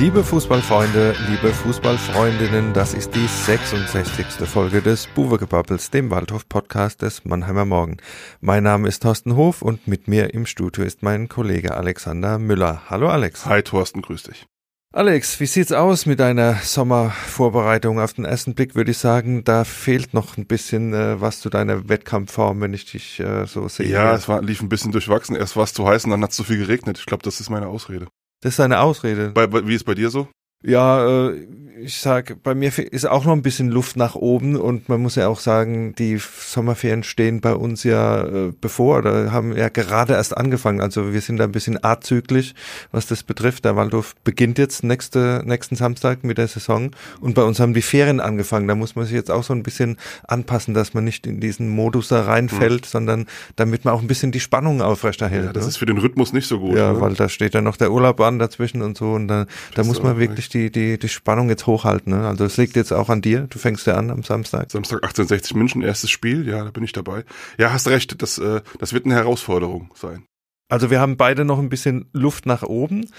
Liebe Fußballfreunde, liebe Fußballfreundinnen, das ist die 66. Folge des Buwegebabbels, dem Waldhof-Podcast des Mannheimer Morgen. Mein Name ist Thorsten Hof und mit mir im Studio ist mein Kollege Alexander Müller. Hallo Alex. Hi Thorsten, grüß dich. Alex, wie sieht's aus mit deiner Sommervorbereitung? Auf den ersten Blick würde ich sagen, da fehlt noch ein bisschen äh, was zu deiner Wettkampfform, wenn ich dich äh, so sehe. Ja, es war, lief ein bisschen durchwachsen. Erst war es zu heiß und dann hat es zu viel geregnet. Ich glaube, das ist meine Ausrede. Das ist deine Ausrede. Bei, wie ist bei dir so? Ja, äh, ich sag, bei mir ist auch noch ein bisschen Luft nach oben und man muss ja auch sagen, die Sommerferien stehen bei uns ja äh, bevor oder haben ja gerade erst angefangen. Also wir sind da ein bisschen azyklisch, was das betrifft. Der Waldorf beginnt jetzt nächste, nächsten Samstag mit der Saison und bei uns haben die Ferien angefangen. Da muss man sich jetzt auch so ein bisschen anpassen, dass man nicht in diesen Modus da reinfällt, mhm. sondern damit man auch ein bisschen die Spannung aufrechterhält. Ja, das ne? ist für den Rhythmus nicht so gut. Ja, ne? weil da steht ja noch der Urlaub an dazwischen und so und da, da muss man wirklich die, die, die Spannung jetzt hochhalten. Ne? Also es liegt jetzt auch an dir. Du fängst ja an am Samstag. Samstag 1860 München, erstes Spiel. Ja, da bin ich dabei. Ja, hast recht. Das, äh, das wird eine Herausforderung sein. Also wir haben beide noch ein bisschen Luft nach oben,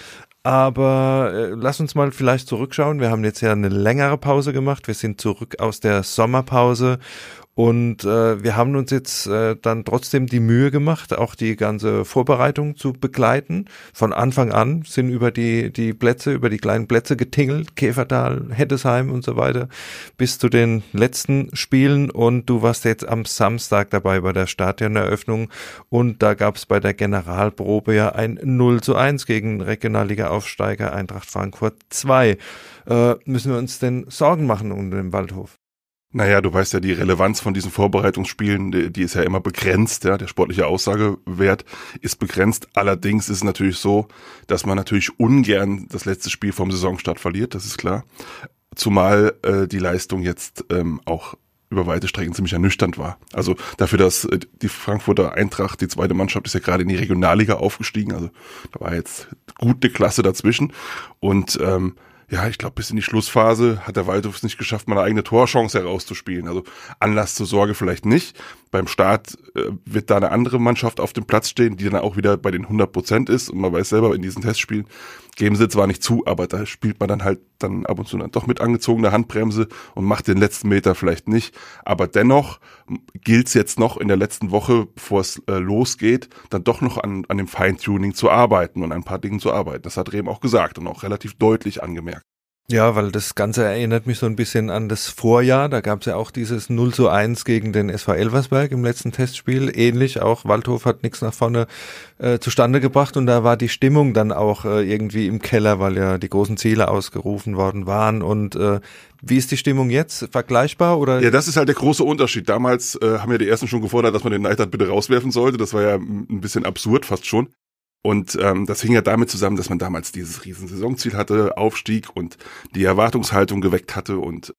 aber äh, lass uns mal vielleicht zurückschauen. Wir haben jetzt ja eine längere Pause gemacht. Wir sind zurück aus der Sommerpause und äh, wir haben uns jetzt äh, dann trotzdem die Mühe gemacht, auch die ganze Vorbereitung zu begleiten. Von Anfang an sind über die, die Plätze, über die kleinen Plätze getingelt, Käfertal, Hettesheim und so weiter, bis zu den letzten Spielen. Und du warst jetzt am Samstag dabei bei der Stadioneröffnung. Und da gab es bei der Generalprobe ja ein 0 zu 1 gegen Regionalliga-Aufsteiger Eintracht Frankfurt 2. Äh, müssen wir uns denn Sorgen machen um den Waldhof? Naja, du weißt ja, die Relevanz von diesen Vorbereitungsspielen, die, die ist ja immer begrenzt, ja. Der sportliche Aussagewert ist begrenzt. Allerdings ist es natürlich so, dass man natürlich ungern das letzte Spiel vom Saisonstart verliert, das ist klar. Zumal äh, die Leistung jetzt ähm, auch über weite Strecken ziemlich ernüchternd war. Also dafür, dass äh, die Frankfurter Eintracht, die zweite Mannschaft, ist ja gerade in die Regionalliga aufgestiegen. Also da war jetzt gute Klasse dazwischen. Und ähm, ja, ich glaube, bis in die Schlussphase hat der Waldhof es nicht geschafft, mal eine eigene Torchance herauszuspielen. Also Anlass zur Sorge vielleicht nicht. Beim Start äh, wird da eine andere Mannschaft auf dem Platz stehen, die dann auch wieder bei den 100 Prozent ist. Und man weiß selber, in diesen Testspielen geben sie zwar nicht zu, aber da spielt man dann halt dann ab und zu dann doch mit angezogener Handbremse und macht den letzten Meter vielleicht nicht. Aber dennoch gilt es jetzt noch in der letzten Woche, bevor es äh, losgeht, dann doch noch an, an dem Feintuning zu arbeiten und ein paar Dingen zu arbeiten. Das hat Rehm auch gesagt und auch relativ deutlich angemerkt. Ja, weil das Ganze erinnert mich so ein bisschen an das Vorjahr. Da gab es ja auch dieses 0 zu 1 gegen den SV Elversberg im letzten Testspiel. Ähnlich auch, Waldhof hat nichts nach vorne äh, zustande gebracht und da war die Stimmung dann auch äh, irgendwie im Keller, weil ja die großen Ziele ausgerufen worden waren. Und äh, wie ist die Stimmung jetzt? Vergleichbar oder? Ja, das ist halt der große Unterschied. Damals äh, haben ja die ersten schon gefordert, dass man den Neidhardt bitte rauswerfen sollte. Das war ja ein bisschen absurd fast schon. Und ähm, das hing ja damit zusammen, dass man damals dieses riesen Saisonziel hatte, Aufstieg und die Erwartungshaltung geweckt hatte und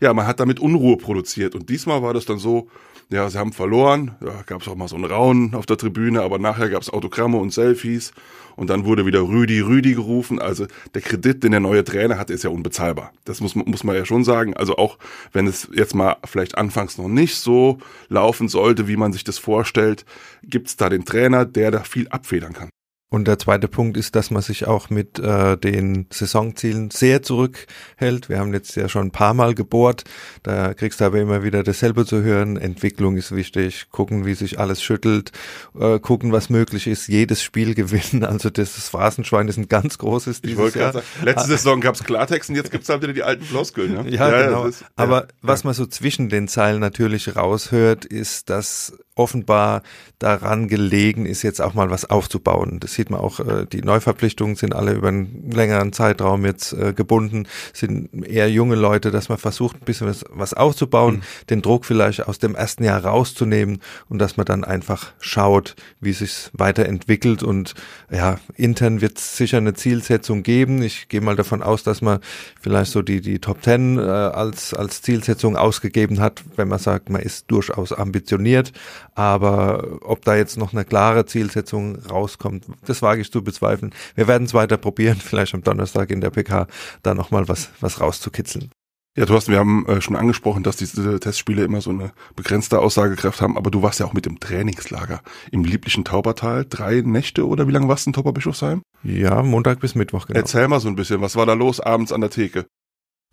ja, man hat damit Unruhe produziert. Und diesmal war das dann so, ja, sie haben verloren, ja, gab es auch mal so einen Raunen auf der Tribüne, aber nachher gab es Autogramme und Selfies und dann wurde wieder Rüdi, Rüdi gerufen. Also der Kredit, den der neue Trainer hat, ist ja unbezahlbar. Das muss, muss man ja schon sagen. Also auch wenn es jetzt mal vielleicht anfangs noch nicht so laufen sollte, wie man sich das vorstellt, gibt es da den Trainer, der da viel abfedern kann. Und der zweite Punkt ist, dass man sich auch mit äh, den Saisonzielen sehr zurückhält. Wir haben jetzt ja schon ein paar Mal gebohrt. Da kriegst du aber immer wieder dasselbe zu hören. Entwicklung ist wichtig. Gucken, wie sich alles schüttelt. Äh, gucken, was möglich ist. Jedes Spiel gewinnen. Also das, Phrasenschwein ist ein ganz großes dieses ich wollte Jahr. Sagen, letzte ah. Saison gab's Klartext und jetzt gibt's halt wieder die alten Floskeln. Ne? Ja, ja, genau. Ist, aber ja. was man so zwischen den Zeilen natürlich raushört, ist, dass offenbar daran gelegen ist, jetzt auch mal was aufzubauen. Das sieht man auch, äh, die Neuverpflichtungen sind alle über einen längeren Zeitraum jetzt äh, gebunden, sind eher junge Leute, dass man versucht, ein bisschen was, was aufzubauen, mhm. den Druck vielleicht aus dem ersten Jahr rauszunehmen und dass man dann einfach schaut, wie sich weiterentwickelt und ja, intern wird es sicher eine Zielsetzung geben. Ich gehe mal davon aus, dass man vielleicht so die, die Top Ten äh, als, als Zielsetzung ausgegeben hat, wenn man sagt, man ist durchaus ambitioniert, aber ob da jetzt noch eine klare Zielsetzung rauskommt, das wage ich zu bezweifeln. Wir werden es weiter probieren, vielleicht am Donnerstag in der PK da nochmal was, was rauszukitzeln. Ja, Thorsten, wir haben äh, schon angesprochen, dass diese Testspiele immer so eine begrenzte Aussagekraft haben, aber du warst ja auch mit dem Trainingslager im lieblichen Taubertal. Drei Nächte oder wie lange warst du in Tauberbischofsheim? Ja, Montag bis Mittwoch, genau. Erzähl mal so ein bisschen, was war da los abends an der Theke?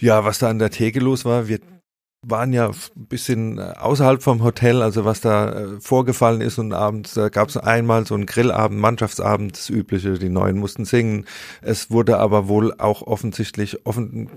Ja, was da an der Theke los war, wir waren ja ein bisschen äh, außerhalb vom Hotel, also was da äh, vorgefallen ist und abends, da gab es einmal so einen Grillabend, Mannschaftsabend, das Übliche, die Neuen mussten singen. Es wurde aber wohl auch offensichtlich offen,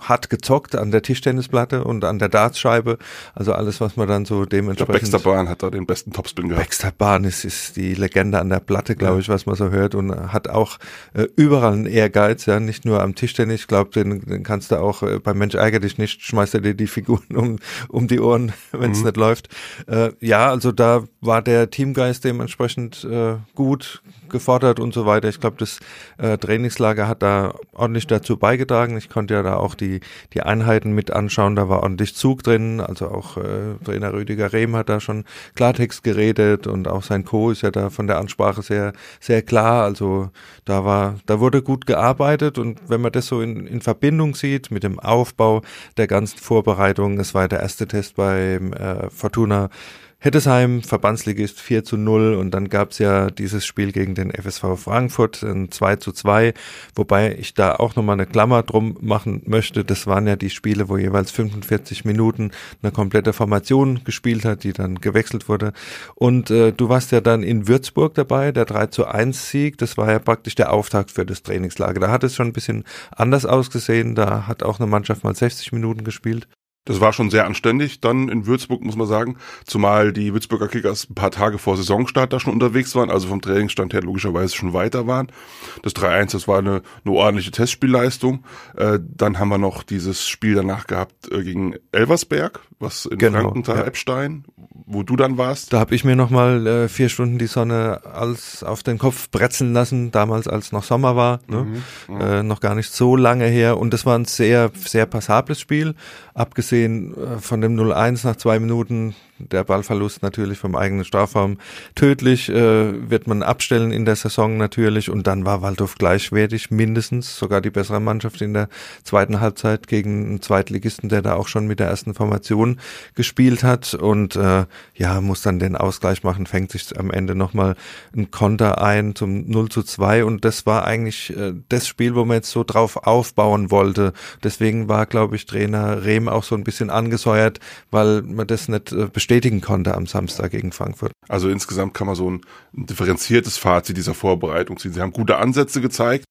hat gezockt an der Tischtennisplatte und an der Dartscheibe. Also alles, was man dann so dementsprechend. Der Baxter Bahn hat da den besten Topspin gehabt. Baxter Bahn ist, ist die Legende an der Platte, glaube ja. ich, was man so hört und hat auch äh, überall einen Ehrgeiz, ja, nicht nur am Tischtennis. Ich glaube, den, den kannst du auch äh, beim Mensch ärger dich nicht, schmeißt er dir die Figuren um, um die Ohren, wenn es mhm. nicht läuft. Äh, ja, also da war der Teamgeist dementsprechend äh, gut gefordert und so weiter. Ich glaube, das äh, Trainingslager hat da ordentlich dazu beigetragen. Ich konnte ja da auch die die, die Einheiten mit anschauen. Da war ordentlich Zug drin. Also auch äh, Trainer Rüdiger Rehm hat da schon Klartext geredet und auch sein Co. ist ja da von der Ansprache sehr, sehr klar. Also da war, da wurde gut gearbeitet und wenn man das so in, in Verbindung sieht mit dem Aufbau der ganzen Vorbereitung, es war der erste Test beim äh, Fortuna Hettesheim, Verbandsligist 4 zu 0 und dann gab's ja dieses Spiel gegen den FSV Frankfurt, ein 2 zu 2, wobei ich da auch nochmal eine Klammer drum machen möchte. Das waren ja die Spiele, wo jeweils 45 Minuten eine komplette Formation gespielt hat, die dann gewechselt wurde. Und äh, du warst ja dann in Würzburg dabei, der 3 zu 1 Sieg, das war ja praktisch der Auftakt für das Trainingslager. Da hat es schon ein bisschen anders ausgesehen, da hat auch eine Mannschaft mal 60 Minuten gespielt. Das war schon sehr anständig dann in Würzburg, muss man sagen. Zumal die Würzburger Kickers ein paar Tage vor Saisonstart da schon unterwegs waren, also vom Trainingsstand her logischerweise schon weiter waren. Das 3-1, das war eine, eine ordentliche Testspielleistung. Äh, dann haben wir noch dieses Spiel danach gehabt äh, gegen Elversberg, was in genau, Frankenthal-Eppstein, ja. wo du dann warst. Da habe ich mir nochmal äh, vier Stunden die Sonne als auf den Kopf bretzeln lassen, damals als noch Sommer war. Ne? Mhm, mhm. äh, noch gar nicht so lange her. Und das war ein sehr, sehr passables Spiel, abgesehen abgesehen äh, von dem 0-1 nach zwei Minuten, der Ballverlust natürlich vom eigenen Strafraum. Tödlich, äh, wird man abstellen in der Saison natürlich. Und dann war Waldhof gleichwertig, mindestens sogar die bessere Mannschaft in der zweiten Halbzeit gegen einen Zweitligisten, der da auch schon mit der ersten Formation gespielt hat. Und äh, ja, muss dann den Ausgleich machen, fängt sich am Ende nochmal ein Konter ein zum 0 zu 2 und das war eigentlich äh, das Spiel, wo man jetzt so drauf aufbauen wollte. Deswegen war, glaube ich, Trainer Rehm auch so ein bisschen angesäuert, weil man das nicht äh, bestätigen konnte am Samstag gegen Frankfurt. Also insgesamt kann man so ein, ein differenziertes Fazit dieser Vorbereitung ziehen. Sie haben gute Ansätze gezeigt.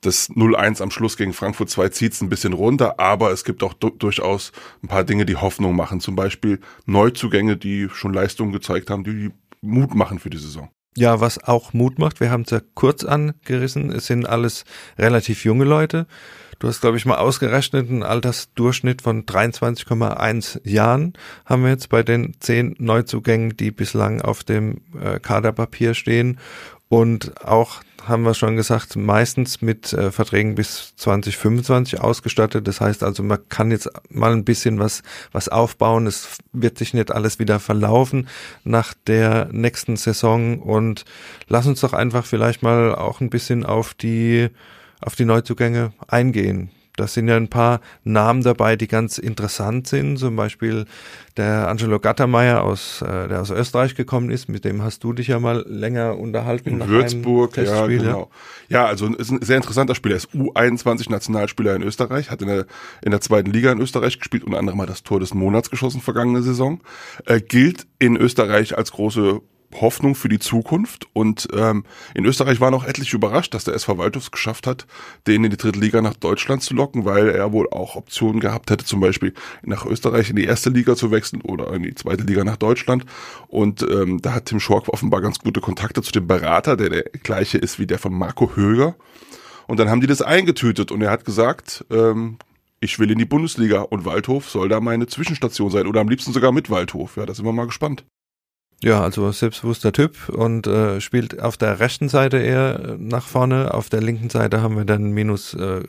Das 0-1 am Schluss gegen Frankfurt 2 zieht es ein bisschen runter, aber es gibt auch durchaus ein paar Dinge, die Hoffnung machen. Zum Beispiel Neuzugänge, die schon Leistungen gezeigt haben, die Mut machen für die Saison. Ja, was auch Mut macht, wir haben es ja kurz angerissen, es sind alles relativ junge Leute. Du hast, glaube ich, mal ausgerechnet, einen Altersdurchschnitt von 23,1 Jahren haben wir jetzt bei den zehn Neuzugängen, die bislang auf dem äh, Kaderpapier stehen. Und auch haben wir schon gesagt, meistens mit äh, Verträgen bis 2025 ausgestattet. Das heißt also, man kann jetzt mal ein bisschen was, was aufbauen. Es wird sich nicht alles wieder verlaufen nach der nächsten Saison. Und lass uns doch einfach vielleicht mal auch ein bisschen auf die auf die Neuzugänge eingehen. Da sind ja ein paar Namen dabei, die ganz interessant sind. Zum Beispiel der Angelo Gattermeier aus, äh, der aus Österreich gekommen ist. Mit dem hast du dich ja mal länger unterhalten. In Würzburg, ja, genau. Ja. also ist ein sehr interessanter Spieler. Er ist U21 Nationalspieler in Österreich, hat in der, in der zweiten Liga in Österreich gespielt, unter anderem mal das Tor des Monats geschossen vergangene Saison. Äh, gilt in Österreich als große Hoffnung für die Zukunft. Und ähm, in Österreich waren auch etliche überrascht, dass der SV Waldhof geschafft hat, den in die dritte Liga nach Deutschland zu locken, weil er wohl auch Optionen gehabt hätte, zum Beispiel nach Österreich in die erste Liga zu wechseln oder in die zweite Liga nach Deutschland. Und ähm, da hat Tim Schork offenbar ganz gute Kontakte zu dem Berater, der der gleiche ist wie der von Marco Höger. Und dann haben die das eingetütet und er hat gesagt, ähm, ich will in die Bundesliga und Waldhof soll da meine Zwischenstation sein oder am liebsten sogar mit Waldhof. Ja, da sind wir mal gespannt. Ja, also selbstbewusster Typ und äh, spielt auf der rechten Seite eher nach vorne. Auf der linken Seite haben wir dann Minus äh,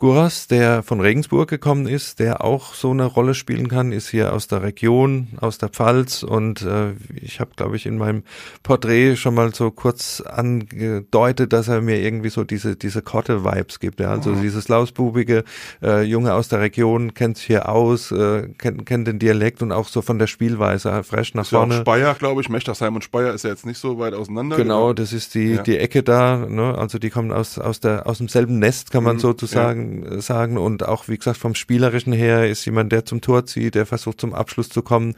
Guras, der von Regensburg gekommen ist, der auch so eine Rolle spielen kann, ist hier aus der Region, aus der Pfalz und äh, ich habe, glaube ich, in meinem Porträt schon mal so kurz angedeutet, dass er mir irgendwie so diese diese Kotte-Vibes gibt. Ja? Also mhm. dieses lausbubige äh, Junge aus der Region kennt sich hier aus, äh, kennt, kennt den Dialekt und auch so von der Spielweise fresh nach ist vorne. Ja Speyer, glaube ich, Mechtersheim und Speyer ist ja jetzt nicht so weit auseinander. Genau, genau. das ist die ja. die Ecke da. Ne? Also die kommen aus aus der aus demselben Nest, kann man mhm. sozusagen sagen, Und auch, wie gesagt, vom Spielerischen her ist jemand, der zum Tor zieht, der versucht zum Abschluss zu kommen.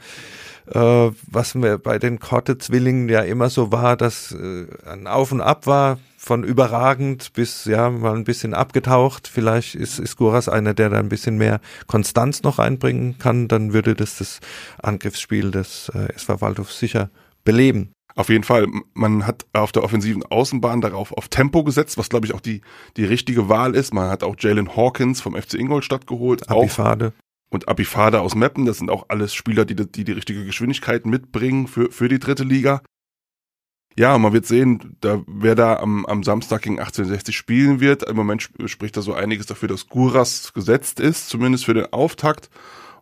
Äh, was mir bei den Korte-Zwillingen ja immer so war, dass äh, ein Auf und Ab war, von überragend bis ja mal ein bisschen abgetaucht. Vielleicht ist, ist Guras einer, der da ein bisschen mehr Konstanz noch einbringen kann. Dann würde das das Angriffsspiel des äh, SV Waldhof sicher beleben. Auf jeden Fall, man hat auf der offensiven Außenbahn darauf auf Tempo gesetzt, was glaube ich auch die, die richtige Wahl ist. Man hat auch Jalen Hawkins vom FC Ingolstadt geholt. Abifade. Auch, und Abifade aus Meppen, das sind auch alles Spieler, die die, die richtige Geschwindigkeit mitbringen für, für die dritte Liga. Ja, man wird sehen, da, wer da am, am Samstag gegen 1860 spielen wird. Im Moment spricht da so einiges dafür, dass Guras gesetzt ist, zumindest für den Auftakt.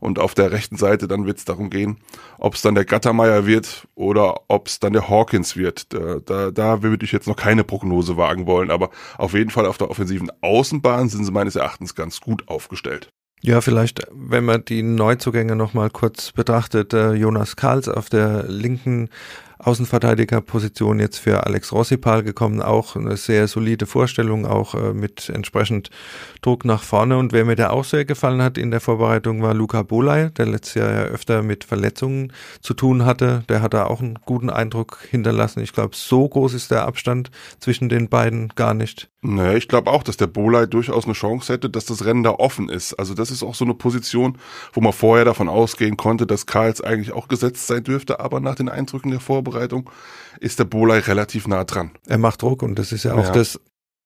Und auf der rechten Seite dann wird es darum gehen, ob es dann der Gattermeier wird oder ob es dann der Hawkins wird. Da, da, da würde ich jetzt noch keine Prognose wagen wollen, aber auf jeden Fall auf der offensiven Außenbahn sind sie meines Erachtens ganz gut aufgestellt. Ja, vielleicht, wenn man die Neuzugänge nochmal kurz betrachtet, äh, Jonas Karls auf der linken Außenverteidigerposition jetzt für Alex Rossipal gekommen, auch eine sehr solide Vorstellung, auch äh, mit entsprechend Druck nach vorne. Und wer mir da auch sehr gefallen hat in der Vorbereitung war Luca Bolay, der letztes Jahr ja öfter mit Verletzungen zu tun hatte. Der hat da auch einen guten Eindruck hinterlassen. Ich glaube, so groß ist der Abstand zwischen den beiden gar nicht. Nee, ich glaube auch, dass der Bolay durchaus eine Chance hätte, dass das Rennen da offen ist. Also das ist auch so eine Position, wo man vorher davon ausgehen konnte, dass Karls eigentlich auch gesetzt sein dürfte, aber nach den Eindrücken der Vorbereitung ist der Bolay relativ nah dran. Er macht Druck und das ist ja auch ja. das,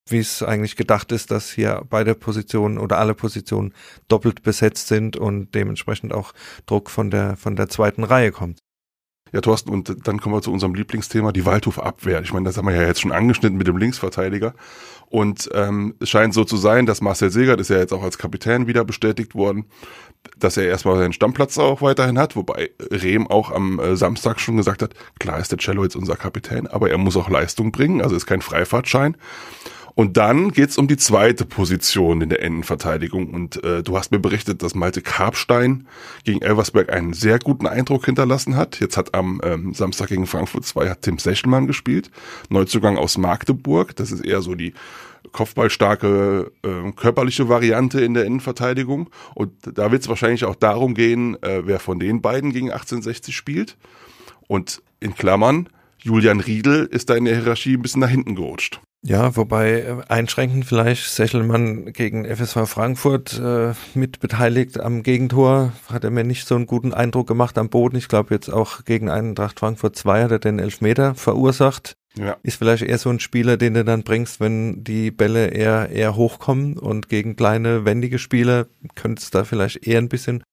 wie es eigentlich gedacht ist, dass hier beide Positionen oder alle Positionen doppelt besetzt sind und dementsprechend auch Druck von der, von der zweiten Reihe kommt. Ja, Thorsten, und dann kommen wir zu unserem Lieblingsthema, die Waldhof-Abwehr. Ich meine, das haben wir ja jetzt schon angeschnitten mit dem Linksverteidiger. Und ähm, es scheint so zu sein, dass Marcel Segert ist ja jetzt auch als Kapitän wieder bestätigt worden, dass er erstmal seinen Stammplatz auch weiterhin hat, wobei Rehm auch am äh, Samstag schon gesagt hat, klar ist der Cello jetzt unser Kapitän, aber er muss auch Leistung bringen, also ist kein Freifahrtschein. Und dann geht's um die zweite Position in der Innenverteidigung. Und äh, du hast mir berichtet, dass Malte Karpstein gegen Elversberg einen sehr guten Eindruck hinterlassen hat. Jetzt hat am ähm, Samstag gegen Frankfurt 2 hat Tim Sechelmann gespielt. Neuzugang aus Magdeburg. Das ist eher so die kopfballstarke äh, körperliche Variante in der Innenverteidigung. Und da wird es wahrscheinlich auch darum gehen, äh, wer von den beiden gegen 1860 spielt. Und in Klammern, Julian Riedel ist da in der Hierarchie ein bisschen nach hinten gerutscht. Ja, wobei äh, einschränkend vielleicht Sechelmann gegen FSV Frankfurt äh, mit beteiligt am Gegentor, hat er mir nicht so einen guten Eindruck gemacht am Boden. Ich glaube jetzt auch gegen Eintracht Frankfurt 2 hat er den Elfmeter verursacht. Ja. Ist vielleicht eher so ein Spieler, den du dann bringst, wenn die Bälle eher, eher hochkommen und gegen kleine, wendige Spieler könnte es da vielleicht eher ein bisschen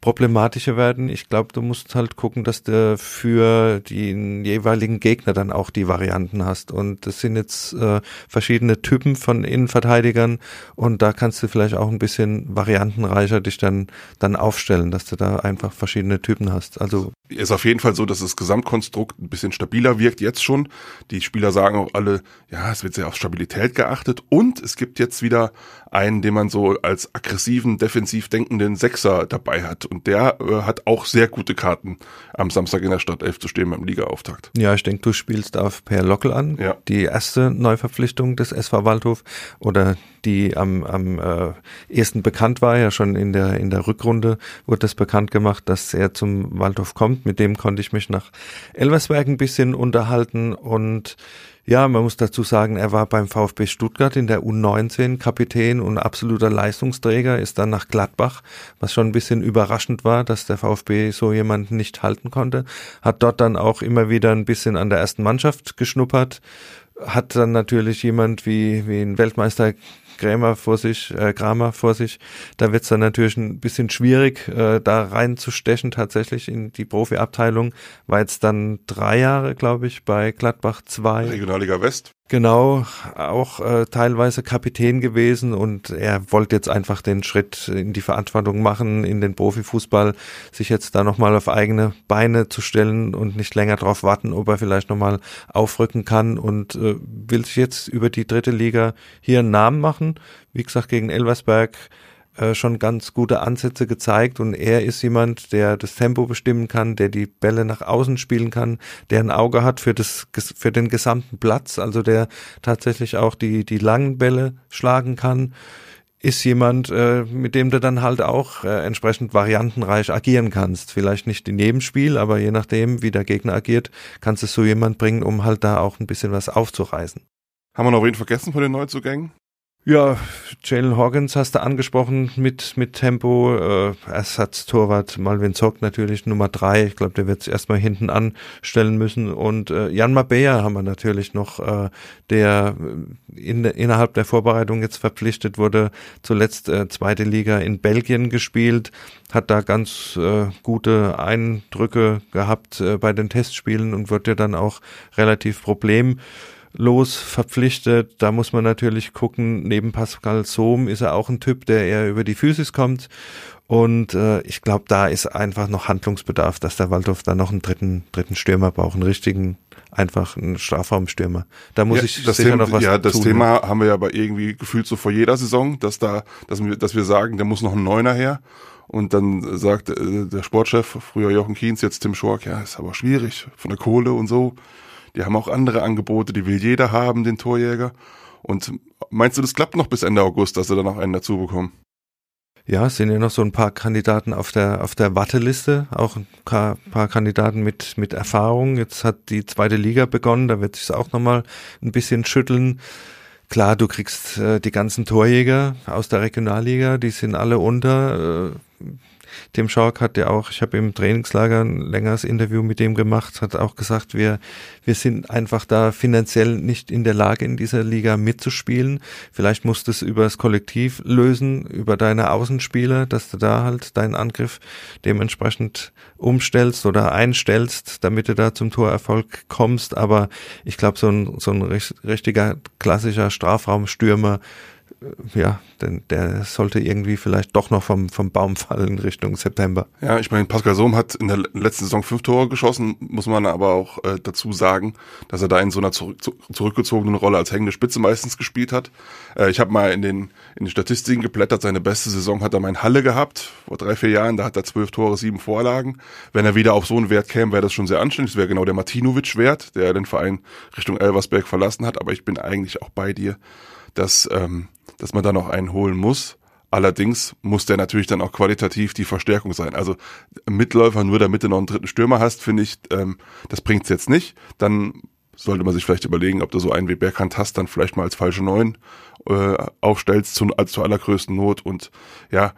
problematischer werden. Ich glaube, du musst halt gucken, dass du für den jeweiligen Gegner dann auch die Varianten hast. Und das sind jetzt äh, verschiedene Typen von Innenverteidigern und da kannst du vielleicht auch ein bisschen variantenreicher dich dann, dann aufstellen, dass du da einfach verschiedene Typen hast. Also ist auf jeden Fall so, dass das Gesamtkonstrukt ein bisschen stabiler wirkt jetzt schon. Die Spieler sagen auch alle, ja, es wird sehr auf Stabilität geachtet und es gibt jetzt wieder einen, den man so als aggressiven, defensiv denkenden Sechser dabei hat. Und der äh, hat auch sehr gute Karten, am Samstag in der Stadt 11 zu stehen beim Ligaauftakt. Ja, ich denke, du spielst auf Per Lockel an. Ja. Die erste Neuverpflichtung des SV Waldhof oder die am, am äh, ersten bekannt war, ja schon in der, in der Rückrunde wurde das bekannt gemacht, dass er zum Waldhof kommt. Mit dem konnte ich mich nach Elversberg ein bisschen unterhalten. Und ja, man muss dazu sagen, er war beim VfB Stuttgart in der U19 Kapitän und absoluter Leistungsträger, ist dann nach Gladbach, was schon ein bisschen überraschend war, dass der VfB so jemanden nicht halten konnte, hat dort dann auch immer wieder ein bisschen an der ersten Mannschaft geschnuppert, hat dann natürlich jemand wie, wie ein Weltmeister Krämer vor sich, äh, Kramer vor sich. Da wird's dann natürlich ein bisschen schwierig, äh, da reinzustechen tatsächlich in die Profiabteilung. War jetzt dann drei Jahre, glaube ich, bei Gladbach 2. Regionalliga West. Genau, auch äh, teilweise Kapitän gewesen und er wollte jetzt einfach den Schritt in die Verantwortung machen, in den Profifußball, sich jetzt da nochmal auf eigene Beine zu stellen und nicht länger darauf warten, ob er vielleicht nochmal aufrücken kann und äh, will sich jetzt über die dritte Liga hier einen Namen machen. Wie gesagt, gegen Elversberg äh, schon ganz gute Ansätze gezeigt und er ist jemand, der das Tempo bestimmen kann, der die Bälle nach außen spielen kann, der ein Auge hat für das für den gesamten Platz, also der tatsächlich auch die die langen Bälle schlagen kann ist jemand, äh, mit dem du dann halt auch äh, entsprechend variantenreich agieren kannst. Vielleicht nicht in jedem Spiel, aber je nachdem, wie der Gegner agiert, kannst du so jemand bringen, um halt da auch ein bisschen was aufzureißen. Haben wir noch wen vergessen von den Neuzugängen? Ja, Jalen Hawkins hast du angesprochen mit, mit Tempo, äh, Ersatztorwart Malvin Zock natürlich Nummer drei. Ich glaube, der wird es erstmal hinten anstellen müssen. Und äh, Jan Mabeya haben wir natürlich noch, äh, der in, innerhalb der Vorbereitung jetzt verpflichtet wurde, zuletzt äh, zweite Liga in Belgien gespielt, hat da ganz äh, gute Eindrücke gehabt äh, bei den Testspielen und wird ja dann auch relativ problem los verpflichtet. Da muss man natürlich gucken, neben Pascal Sohm ist er auch ein Typ, der eher über die Physis kommt. Und äh, ich glaube, da ist einfach noch Handlungsbedarf, dass der Waldhof da noch einen dritten, dritten Stürmer braucht, einen richtigen, einfach einen Strafraumstürmer. Da muss ja, ich das sicher Thema, noch was Ja, das tun. Thema haben wir ja aber irgendwie gefühlt so vor jeder Saison, dass da, dass wir, dass wir sagen, da muss noch ein Neuner her. Und dann sagt äh, der Sportchef, früher Jochen Kienz, jetzt Tim Schork, ja, ist aber schwierig, von der Kohle und so. Die haben auch andere Angebote, die will jeder haben, den Torjäger. Und meinst du, das klappt noch bis Ende August, dass sie dann noch einen dazu bekommen? Ja, es sind ja noch so ein paar Kandidaten auf der auf der Warteliste, auch ein paar, Kandidaten mit mit Erfahrung. Jetzt hat die zweite Liga begonnen, da wird sich auch noch mal ein bisschen schütteln. Klar, du kriegst äh, die ganzen Torjäger aus der Regionalliga, die sind alle unter. Äh, Tim Schork hat ja auch, ich habe im Trainingslager ein längeres Interview mit dem gemacht, hat auch gesagt, wir, wir sind einfach da finanziell nicht in der Lage, in dieser Liga mitzuspielen. Vielleicht musst du es über das Kollektiv lösen, über deine Außenspieler, dass du da halt deinen Angriff dementsprechend umstellst oder einstellst, damit du da zum Torerfolg kommst. Aber ich glaube, so ein, so ein richtiger klassischer Strafraumstürmer, ja, denn der sollte irgendwie vielleicht doch noch vom, vom Baum fallen Richtung September. Ja, ich meine, Pascal Sohm hat in der letzten Saison fünf Tore geschossen, muss man aber auch äh, dazu sagen, dass er da in so einer zurück, zurückgezogenen Rolle als hängende Spitze meistens gespielt hat. Äh, ich habe mal in den, in den Statistiken geblättert, seine beste Saison hat er mal in Halle gehabt, vor drei, vier Jahren, da hat er zwölf Tore, sieben Vorlagen. Wenn er wieder auf so einen Wert käme, wäre das schon sehr anständig. Das wäre genau der Martinovic-Wert, der den Verein Richtung Elversberg verlassen hat, aber ich bin eigentlich auch bei dir, dass ähm, dass man da noch einen holen muss. Allerdings muss der natürlich dann auch qualitativ die Verstärkung sein. Also Mitläufer nur damit du noch einen dritten Stürmer hast, finde ich, ähm, das bringt's jetzt nicht. Dann sollte man sich vielleicht überlegen, ob du so einen wie Bergkant hast, dann vielleicht mal als falsche Neun äh, aufstellst zu, als zur allergrößten Not. Und ja,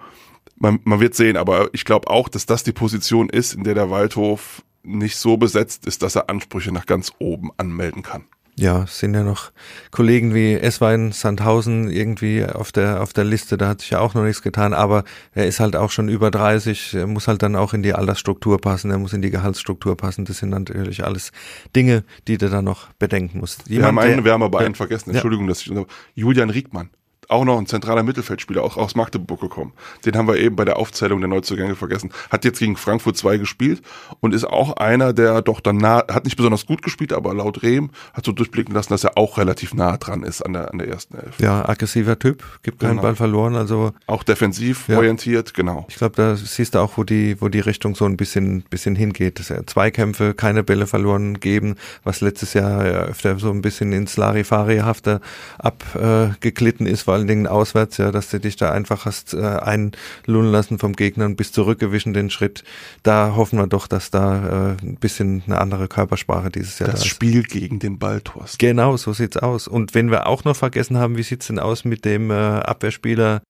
man, man wird sehen, aber ich glaube auch, dass das die Position ist, in der der Waldhof nicht so besetzt ist, dass er Ansprüche nach ganz oben anmelden kann ja, es sind ja noch Kollegen wie Eswein, Sandhausen irgendwie auf der, auf der Liste, da hat sich ja auch noch nichts getan, aber er ist halt auch schon über 30, er muss halt dann auch in die Altersstruktur passen, er muss in die Gehaltsstruktur passen, das sind natürlich alles Dinge, die du dann noch bedenken musst. Jemand, wir haben einen, wir haben aber einen vergessen, Entschuldigung, ja. dass ich, Julian Riegmann auch noch ein zentraler Mittelfeldspieler, auch aus Magdeburg gekommen. Den haben wir eben bei der Aufzählung der Neuzugänge vergessen. Hat jetzt gegen Frankfurt 2 gespielt und ist auch einer, der doch dann nah, hat nicht besonders gut gespielt, aber laut Rehm hat so durchblicken lassen, dass er auch relativ nah dran ist an der, an der ersten Elf. Ja, aggressiver Typ, gibt keinen genau. Ball verloren, also. Auch defensiv ja. orientiert, genau. Ich glaube, da siehst du auch, wo die, wo die Richtung so ein bisschen, bisschen hingeht. Zweikämpfe, keine Bälle verloren geben, was letztes Jahr ja öfter so ein bisschen ins Larifari-hafte abgeglitten äh, ist, weil allen Dingen auswärts, ja, dass du dich da einfach hast äh, einlullen lassen vom Gegner und bist zurückgewichen den Schritt. Da hoffen wir doch, dass da äh, ein bisschen eine andere Körpersprache dieses Jahr das da ist. Das Spiel gegen den Ball, Thorsten. Genau, so sieht's aus. Und wenn wir auch noch vergessen haben, wie sieht's denn aus mit dem äh, Abwehrspieler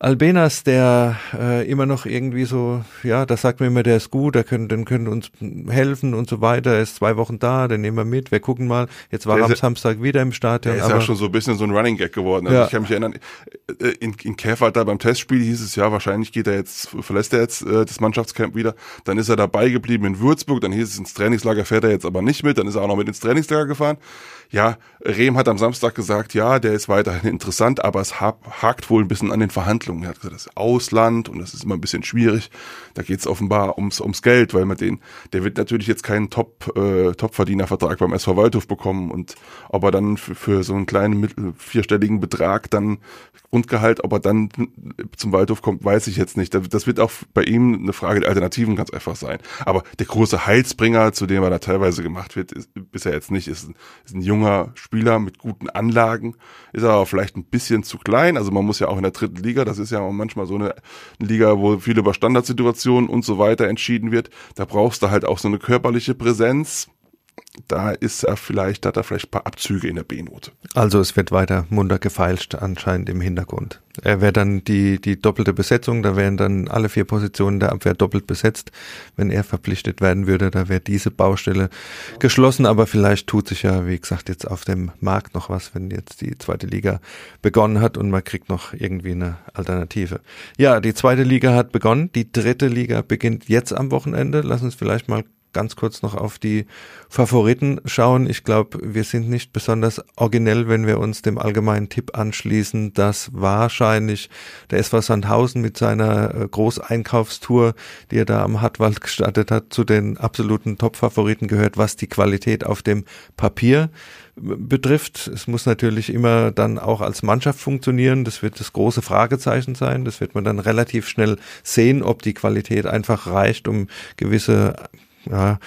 Albenas, der äh, immer noch irgendwie so, ja, das sagt mir immer, der ist gut, der können, den können uns helfen und so weiter. Er ist zwei Wochen da, den nehmen wir mit, wir gucken mal. Jetzt war er am Samstag wieder im Stadion. Der ist ja schon so ein bisschen so ein Running Gag geworden. Also Ja. ich kann mich erinnern, äh, in, in Käfer da beim Testspiel hieß es ja, wahrscheinlich geht er jetzt, verlässt er jetzt äh, das Mannschaftscamp wieder. Dann ist er dabei geblieben in Würzburg, dann hieß es ins Trainingslager fährt er jetzt aber nicht mit, dann ist er auch noch mit ins Trainingslager gefahren. Ja, Rehm hat am Samstag gesagt, ja, der ist weiterhin interessant, aber es ha hakt wohl ein bisschen an den Verhandlungen. Er hat gesagt, das ist Ausland und das ist immer ein bisschen schwierig. Da geht es offenbar ums, ums Geld, weil man den, der wird natürlich jetzt keinen Top, äh, Topverdienervertrag beim SV Waldhof bekommen und ob er dann für, für so einen kleinen mittel, vierstelligen Betrag dann Grundgehalt, ob er dann zum Waldhof kommt, weiß ich jetzt nicht. Das wird auch bei ihm eine Frage der Alternativen ganz einfach sein. Aber der große Heilsbringer, zu dem er da teilweise gemacht wird, ist bisher jetzt nicht, ist ist ein junger Spieler mit guten Anlagen, ist aber vielleicht ein bisschen zu klein. Also man muss ja auch in der dritten Liga, das ist ja auch manchmal so eine Liga, wo viel über Standardsituationen und so weiter entschieden wird. Da brauchst du halt auch so eine körperliche Präsenz. Da ist er vielleicht, hat er vielleicht ein paar Abzüge in der B-Note. Also es wird weiter munter gefeilscht anscheinend im Hintergrund. Er wäre dann die, die doppelte Besetzung, da wären dann alle vier Positionen der Abwehr doppelt besetzt. Wenn er verpflichtet werden würde, da wäre diese Baustelle geschlossen, aber vielleicht tut sich ja, wie gesagt, jetzt auf dem Markt noch was, wenn jetzt die zweite Liga begonnen hat und man kriegt noch irgendwie eine Alternative. Ja, die zweite Liga hat begonnen, die dritte Liga beginnt jetzt am Wochenende. Lass uns vielleicht mal ganz kurz noch auf die Favoriten schauen. Ich glaube, wir sind nicht besonders originell, wenn wir uns dem allgemeinen Tipp anschließen, dass wahrscheinlich der SV Sandhausen mit seiner äh, Großeinkaufstour, die er da am Hartwald gestartet hat, zu den absoluten Top-Favoriten gehört, was die Qualität auf dem Papier betrifft. Es muss natürlich immer dann auch als Mannschaft funktionieren. Das wird das große Fragezeichen sein. Das wird man dann relativ schnell sehen, ob die Qualität einfach reicht, um gewisse ja,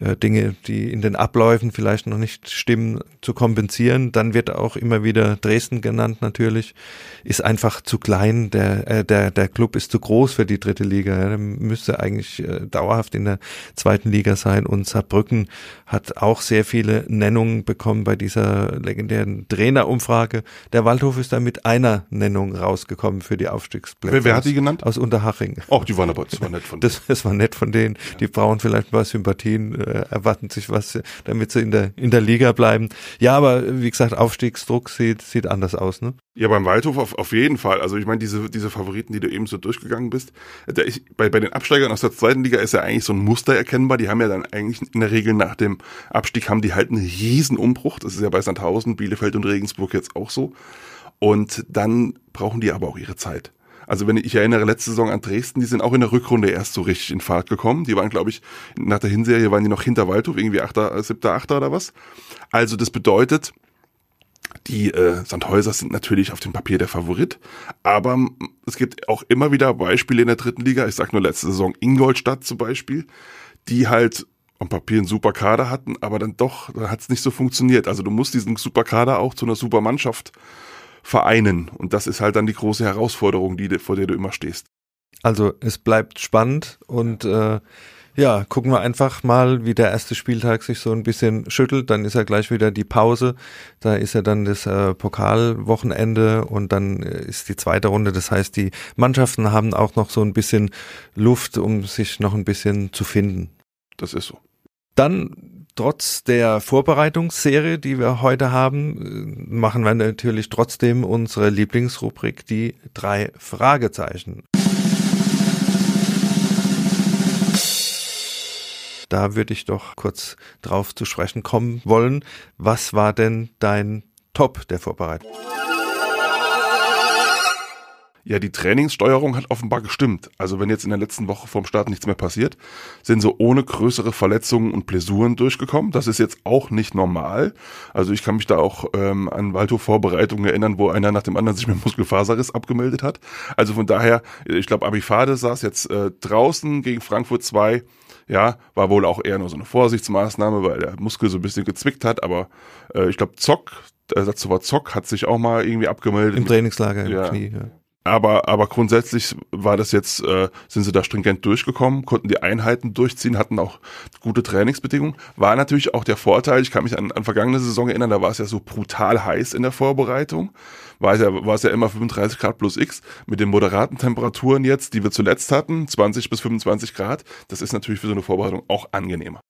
äh, Dinge, die in den Abläufen vielleicht noch nicht stimmen, zu kompensieren. Dann wird auch immer wieder Dresden genannt natürlich. Ist einfach zu klein. Der, äh, der, der Club ist zu groß für die dritte Liga. Ja. Der müsste eigentlich äh, dauerhaft in der zweiten Liga sein. Und Saarbrücken hat auch sehr viele Nennungen bekommen bei dieser legendären Trainerumfrage. Der Waldhof ist da mit einer Nennung rausgekommen für die Aufstiegsplätze. Wer, wer hat die genannt? Aus Unterhaching. Oh, die waren aber, das war nett von Das, das war nett von denen. Die brauchen vielleicht ein paar Sympathien, äh, erwarten sich was, damit sie in der, in der Liga bleiben. Ja, aber wie gesagt, Aufstiegsdruck sieht, sieht anders aus, ne? Ja, beim Waldhof auf, auf jeden Fall. Also ich meine, diese, diese Favoriten, die du eben so durchgegangen bist, der ich, bei, bei den Absteigern aus der zweiten Liga ist ja eigentlich so ein Muster erkennbar. Die haben ja dann eigentlich in der Regel nach dem Abstieg haben die halt einen riesen Umbruch. Das ist ja bei Sandhausen, Bielefeld und Regensburg jetzt auch so. Und dann brauchen die aber auch ihre Zeit. Also wenn ich, erinnere letzte Saison an Dresden, die sind auch in der Rückrunde erst so richtig in Fahrt gekommen. Die waren, glaube ich, nach der Hinserie waren die noch hinter Waldhof, irgendwie achter, siebter, achter oder was. Also das bedeutet, die äh, Sandhäuser sind natürlich auf dem Papier der Favorit, aber es gibt auch immer wieder Beispiele in der dritten Liga. Ich sag nur letzte Saison Ingolstadt zum Beispiel, die halt am Papier einen super Kader hatten, aber dann doch, dann hat es nicht so funktioniert. Also du musst diesen super Kader auch zu einer super Mannschaft vereinen und das ist halt dann die große Herausforderung, die, vor der du immer stehst. Also es bleibt spannend und äh, ja, gucken wir einfach mal, wie der erste Spieltag sich so ein bisschen schüttelt. Dann ist ja gleich wieder die Pause. Da ist ja dann das äh, Pokalwochenende und dann äh, ist die zweite Runde. Das heißt, die Mannschaften haben auch noch so ein bisschen Luft, um sich noch ein bisschen zu finden. Das ist so. Dann trotz der Vorbereitungsserie, die wir heute haben, äh, machen wir natürlich trotzdem unsere Lieblingsrubrik, die drei Fragezeichen. Da würde ich doch kurz drauf zu sprechen kommen wollen. Was war denn dein Top der Vorbereitung? Ja, die Trainingssteuerung hat offenbar gestimmt. Also wenn jetzt in der letzten Woche vom Start nichts mehr passiert, sind so ohne größere Verletzungen und Blessuren durchgekommen. Das ist jetzt auch nicht normal. Also ich kann mich da auch ähm, an Waldhof-Vorbereitungen erinnern, wo einer nach dem anderen sich mit Muskelfaserriss abgemeldet hat. Also von daher, ich glaube, Abifade saß jetzt äh, draußen gegen Frankfurt 2. Ja, war wohl auch eher nur so eine Vorsichtsmaßnahme, weil der Muskel so ein bisschen gezwickt hat. Aber äh, ich glaube, Zock, der Satz war Zock, hat sich auch mal irgendwie abgemeldet. Im Trainingslager im Ja. Knie. Ja. Aber, aber grundsätzlich war das jetzt, äh, sind sie da stringent durchgekommen, konnten die Einheiten durchziehen, hatten auch gute Trainingsbedingungen. War natürlich auch der Vorteil, ich kann mich an, an vergangene Saison erinnern, da war es ja so brutal heiß in der Vorbereitung. war es, ja, war es ja immer 35 Grad plus X. Mit den moderaten Temperaturen jetzt, die wir zuletzt hatten, 20 bis 25 Grad, das ist natürlich für so eine Vorbereitung auch angenehmer.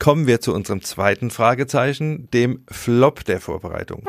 Kommen wir zu unserem zweiten Fragezeichen, dem Flop der Vorbereitung.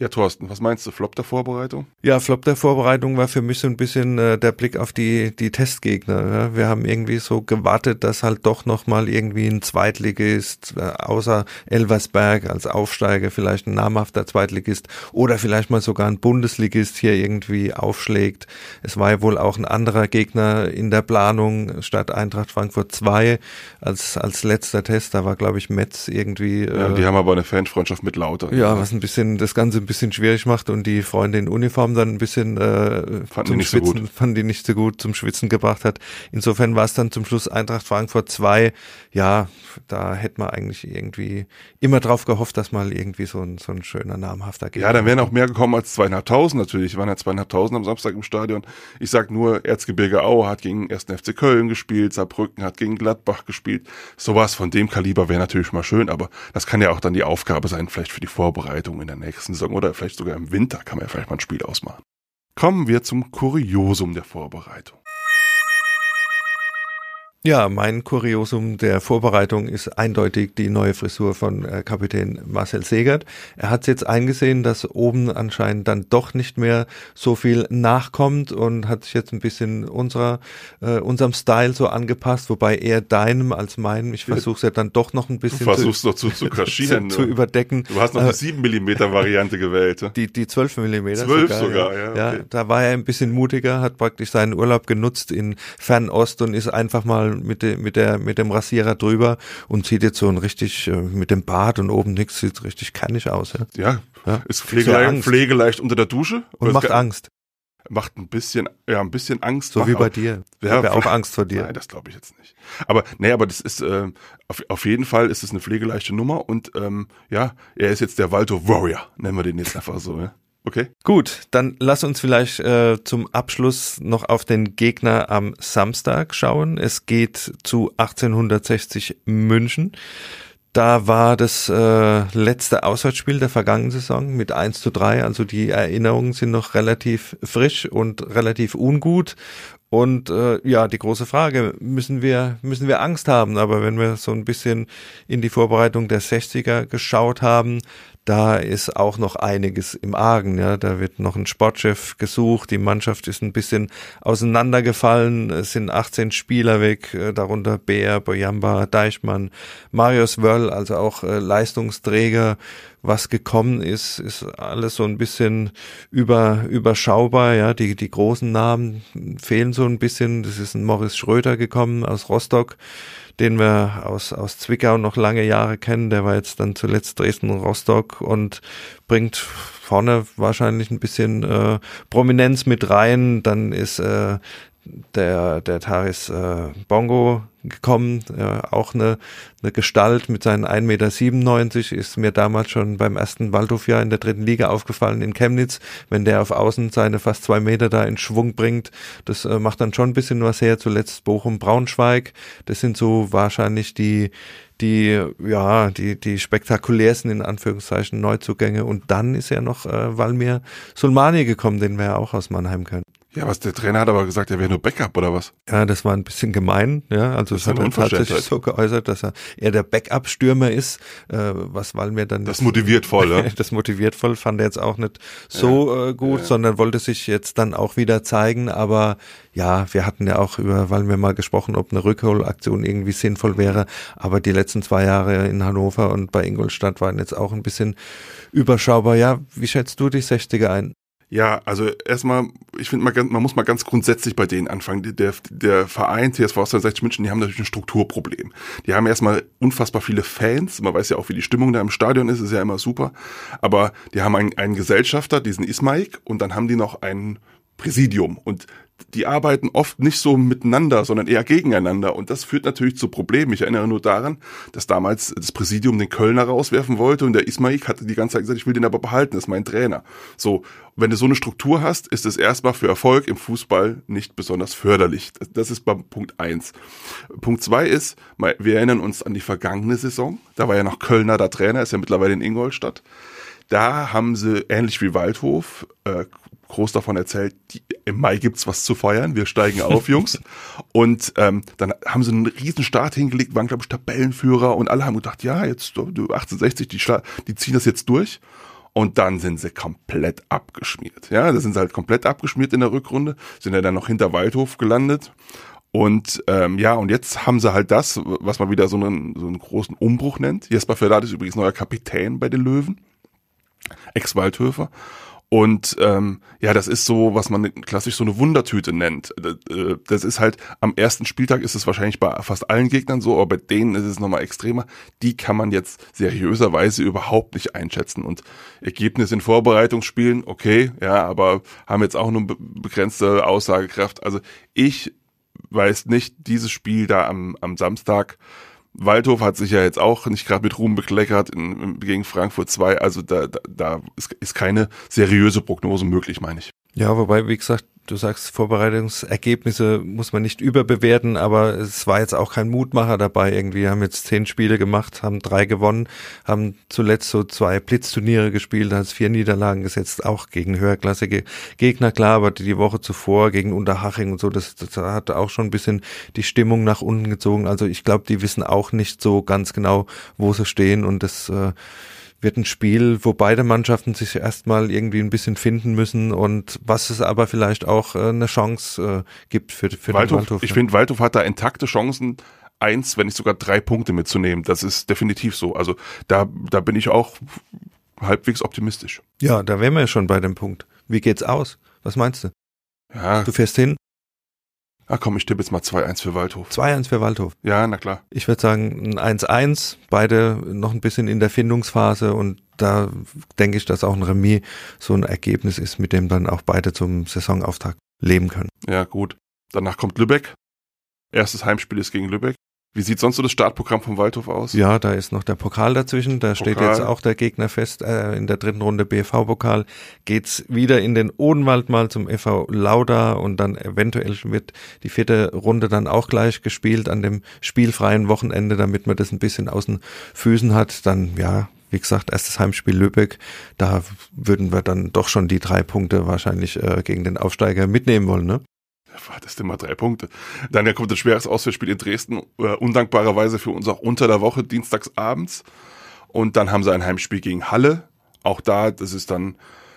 Ja, Thorsten, was meinst du? Flop der Vorbereitung? Ja, Flop der Vorbereitung war für mich so ein bisschen äh, der Blick auf die, die Testgegner. Ja. Wir haben irgendwie so gewartet, dass halt doch nochmal irgendwie ein Zweitligist, äh, außer Elversberg als Aufsteiger, vielleicht ein namhafter Zweitligist oder vielleicht mal sogar ein Bundesligist hier irgendwie aufschlägt. Es war ja wohl auch ein anderer Gegner in der Planung statt Eintracht Frankfurt 2 als, als letzter Test. Da war, glaube ich, Metz irgendwie. Äh, ja, die haben aber eine Fanfreundschaft mit Lauter. Ja, was ein bisschen das Ganze ein bisschen schwierig macht und die Freunde in Uniform dann ein bisschen äh, Fanden zum so Schwitzen, gut. fanden die nicht so gut zum Schwitzen gebracht hat. Insofern war es dann zum Schluss Eintracht Frankfurt 2. Ja, da hätte man eigentlich irgendwie immer drauf gehofft, dass mal irgendwie so ein, so ein schöner, namhafter Gegner Ja, dann wären auch mehr gekommen als zweieinhalbtausend natürlich. Waren ja zweieinhalbtausend am Samstag im Stadion. Ich sag nur, Erzgebirge Aue hat gegen 1. FC Köln gespielt, Saarbrücken hat gegen Gladbach gespielt. Sowas von dem Kaliber wäre natürlich mal schön, aber das kann ja auch dann die Aufgabe sein, vielleicht für die Vorbereitung in der nächsten Saison oder vielleicht sogar im Winter kann man ja vielleicht mal ein Spiel ausmachen. Kommen wir zum Kuriosum der Vorbereitung. Ja, mein Kuriosum der Vorbereitung ist eindeutig die neue Frisur von äh, Kapitän Marcel Segert. Er hat jetzt eingesehen, dass oben anscheinend dann doch nicht mehr so viel nachkommt und hat sich jetzt ein bisschen unserer äh, unserem Style so angepasst, wobei eher deinem als meinem. Ich versuche es ja dann doch noch ein Du bisschen versuchst zu, doch zu, zu kaschieren. zu, zu überdecken. du hast noch Äh, die 7 mm Variante gewählt. ne? die, die 12 Millimeter 12 sogar, ja, ja. okay. Da war er ein bisschen mutiger, hat praktisch seinen Urlaub genutzt in Fernost und ist einfach mal mit, de, mit, der, mit dem Rasierer drüber und sieht jetzt so ein richtig, äh, mit dem Bart und oben nix, sieht richtig kannig aus. Ja? Ja, Ja. ist pflegeleicht, pflegeleicht unter der Dusche. Und macht Angst, Macht ein bisschen, ja, ein bisschen Angst. so wie auch- bei dir. Ich Ja, auch Angst vor dir. Nein, das glaube ich jetzt nicht. Aber nee, aber das ist äh, auf, auf jeden Fall ist es eine pflegeleichte Nummer und ähm, ja, er ist jetzt der Waldo Warrior, nennen wir den jetzt einfach so. Ja? Okay. Gut, dann lass uns vielleicht äh, zum Abschluss noch auf den Gegner am Samstag schauen. Es geht zu 1860 München. Da war das äh, letzte Auswärtsspiel der vergangenen Saison mit 1 zu 3. Also die Erinnerungen sind noch relativ frisch und relativ ungut. Und äh, ja, die große Frage, müssen wir, müssen wir Angst haben? Aber wenn wir so ein bisschen in die Vorbereitung der 60er geschaut haben, da ist auch noch einiges im Argen. Ja, da wird noch ein Sportchef gesucht. Die Mannschaft ist ein bisschen auseinandergefallen. Es sind 18 Spieler weg, äh, darunter Bär, Boyamba, Deichmann, Marius Wörl, also auch äh, Leistungsträger. Was gekommen ist, ist alles so ein bisschen über, überschaubar. Ja, die, die großen Namen fehlen so ein bisschen. Das ist ein Morris Schröter gekommen aus Rostock den wir aus, aus Zwickau noch lange Jahre kennen. Der war jetzt dann zuletzt Dresden-Rostock und bringt vorne wahrscheinlich ein bisschen äh, Prominenz mit rein. Dann ist äh, der, der Taris äh, Bongo gekommen, äh, auch eine, eine Gestalt mit seinen 1,97 Meter, ist mir damals schon beim ersten Waldhofjahr in der dritten Liga aufgefallen in Chemnitz, wenn der auf Außen seine fast zwei Meter da in Schwung bringt, das äh, macht dann schon ein bisschen was her, zuletzt Bochum, Braunschweig, das sind so wahrscheinlich die, die, ja, die, die spektakulärsten in Anführungszeichen Neuzugänge. Und dann ist ja noch äh, Valmir Sulmani gekommen, den wir ja auch aus Mannheim können. Ja, was der Trainer hat aber gesagt, er wäre nur Backup oder was? Ja, das war ein bisschen gemein, ja. Also Das es ist hat er tatsächlich so geäußert, dass er eher der Backup-Stürmer ist, äh, was weil mir dann Das motiviert voll, ne? das motiviert voll, fand er jetzt auch nicht so äh, gut, ja. sondern wollte sich jetzt dann auch wieder zeigen. Aber ja, wir hatten ja auch über, weil wir mal gesprochen, ob eine Rückholaktion irgendwie sinnvoll wäre. Aber die letzten zwei Jahre in Hannover und bei Ingolstadt waren jetzt auch ein bisschen überschaubar. Ja, wie schätzt du die 60er ein? Ja, also erstmal, ich finde, man, man muss mal ganz grundsätzlich bei denen anfangen. Der, der Verein TSV 1860 München, die haben natürlich ein Strukturproblem. Die haben erstmal unfassbar viele Fans. Man weiß ja auch, wie die Stimmung da im Stadion ist, ist ja immer super. Aber die haben einen, einen Gesellschafter, diesen Ismaik, und dann haben die noch ein Präsidium. Und die arbeiten oft nicht so miteinander, sondern eher gegeneinander. Und das führt natürlich zu Problemen. Ich erinnere nur daran, dass damals das Präsidium den Kölner rauswerfen wollte und der Ismail hatte die ganze Zeit gesagt, ich will den aber behalten, das ist mein Trainer. So, wenn du so eine Struktur hast, ist es erstmal für Erfolg im Fußball nicht besonders förderlich. Das ist beim Punkt eins. Punkt zwei ist, wir erinnern uns an die vergangene Saison. Da war ja noch Kölner der Trainer, ist ja mittlerweile in Ingolstadt. Da haben sie, ähnlich wie Waldhof, äh, groß davon erzählt, die, im Mai gibt's was zu feiern, wir steigen auf, Jungs. Und ähm, dann haben sie einen riesen Start hingelegt, waren, glaube ich, Tabellenführer und alle haben gedacht, ja, jetzt du 1860, die, die ziehen das jetzt durch. Und dann sind sie komplett abgeschmiert. Ja, da sind sie halt komplett abgeschmiert in der Rückrunde, sind ja dann noch hinter Waldhof gelandet. Und ähm, ja, und jetzt haben sie halt das, was man wieder so einen, so einen großen Umbruch nennt. Jesper Ferdat ist übrigens neuer Kapitän bei den Löwen, Ex-Waldhöfer. Und ähm, ja, das ist so, was man klassisch so eine Wundertüte nennt. Äh, das ist halt, am ersten Spieltag ist es wahrscheinlich bei fast allen Gegnern so, aber bei denen ist es nochmal extremer. Die kann man jetzt seriöserweise überhaupt nicht einschätzen. Und Ergebnis in Vorbereitungsspielen, okay, ja, aber haben jetzt auch nur begrenzte Aussagekraft. Also ich weiß nicht, dieses Spiel da am, am Samstag, Waldhof hat sich ja jetzt auch nicht gerade mit Ruhm bekleckert in, gegen Frankfurt 2. Also da, da, da ist, ist keine seriöse Prognose möglich, meine ich. Ja, wobei, wie gesagt, du sagst, Vorbereitungsergebnisse muss man nicht überbewerten, aber es war jetzt auch kein Mutmacher dabei. Irgendwie haben jetzt zehn Spiele gemacht, haben drei gewonnen, haben zuletzt so zwei Blitzturniere gespielt, hat vier Niederlagen gesetzt, auch gegen höherklassige Gegner, klar, aber die Woche zuvor gegen Unterhaching und so, das, das hat auch schon ein bisschen die Stimmung nach unten gezogen. Also ich glaube, die wissen auch nicht so ganz genau, wo sie stehen und das äh, wird ein Spiel, wo beide Mannschaften sich erstmal irgendwie ein bisschen finden müssen und was es aber vielleicht auch äh, eine Chance äh, gibt für, für Waldhof, den Waldhof. Ich finde, Waldhof hat da intakte Chancen, eins, wenn nicht sogar drei Punkte mitzunehmen. Das ist definitiv so. Also da, da bin ich auch halbwegs optimistisch. Ja, da wären wir ja schon bei dem Punkt. Wie geht's aus? Was meinst du? Ja. Du fährst hin, Ach komm, ich tippe jetzt mal 2-1 für Waldhof. 2-1 für Waldhof. Ja, na klar. Ich würde sagen ein 1-1, beide noch ein bisschen in der Findungsphase und da denke ich, dass auch ein Remis so ein Ergebnis ist, mit dem dann auch beide zum Saisonauftakt leben können. Ja, gut. Danach kommt Lübeck. Erstes Heimspiel ist gegen Lübeck. Wie sieht sonst so das Startprogramm vom Waldhof aus? Ja, da ist noch der Pokal dazwischen. Da Pokal. steht jetzt auch der Gegner fest. Äh, in der dritten Runde BFV-Pokal geht's wieder in den Odenwald mal zum FV Lauda und dann eventuell wird die vierte Runde dann auch gleich gespielt an dem spielfreien Wochenende, damit man das ein bisschen aus den Füßen hat. Dann, ja, wie gesagt, erstes Heimspiel Lübeck. Da würden wir dann doch schon die drei Punkte wahrscheinlich äh, gegen den Aufsteiger mitnehmen wollen, ne? Das sind immer drei Punkte. Dann kommt ein schweres Auswärtsspiel in Dresden, äh, undankbarerweise für uns auch unter der Woche, dienstags abends. Und dann haben sie ein Heimspiel gegen Halle. Auch da, das ist dann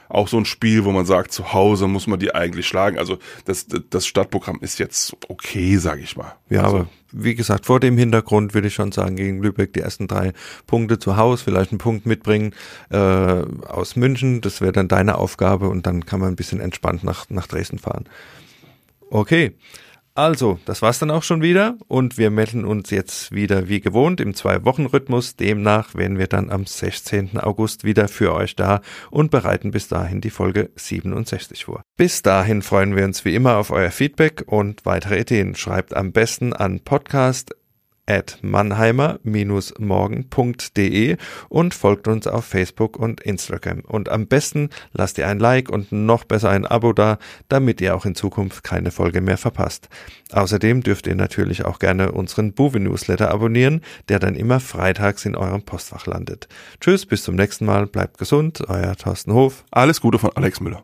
auch so ein Spiel, wo man sagt, zu Hause muss man die eigentlich schlagen. Also das, das Stadtprogramm ist jetzt okay, sage ich mal. Ja, also. aber wie gesagt, vor dem Hintergrund würde ich schon sagen, gegen Lübeck die ersten drei Punkte zu Hause, vielleicht einen Punkt mitbringen äh, aus München. Das wäre dann deine Aufgabe und dann kann man ein bisschen entspannt nach, nach Dresden fahren. Okay. Also, das war's dann auch schon wieder und wir melden uns jetzt wieder wie gewohnt im Zwei-Wochen-Rhythmus. Demnach wären wir dann am 16. August wieder für euch da und bereiten bis dahin die Folge 67 vor. Bis dahin freuen wir uns wie immer auf euer Feedback und weitere Ideen. Schreibt am besten an podcast at mannheimer-morgen.de und folgt uns auf Facebook und Instagram. Und am besten lasst ihr ein Like und noch besser ein Abo da, damit ihr auch in Zukunft keine Folge mehr verpasst. Außerdem dürft ihr natürlich auch gerne unseren Buwe Newsletter abonnieren, der dann immer freitags in eurem Postfach landet. Tschüss, bis zum nächsten Mal, bleibt gesund, euer Thorsten Hof. Alles Gute von Alex Müller.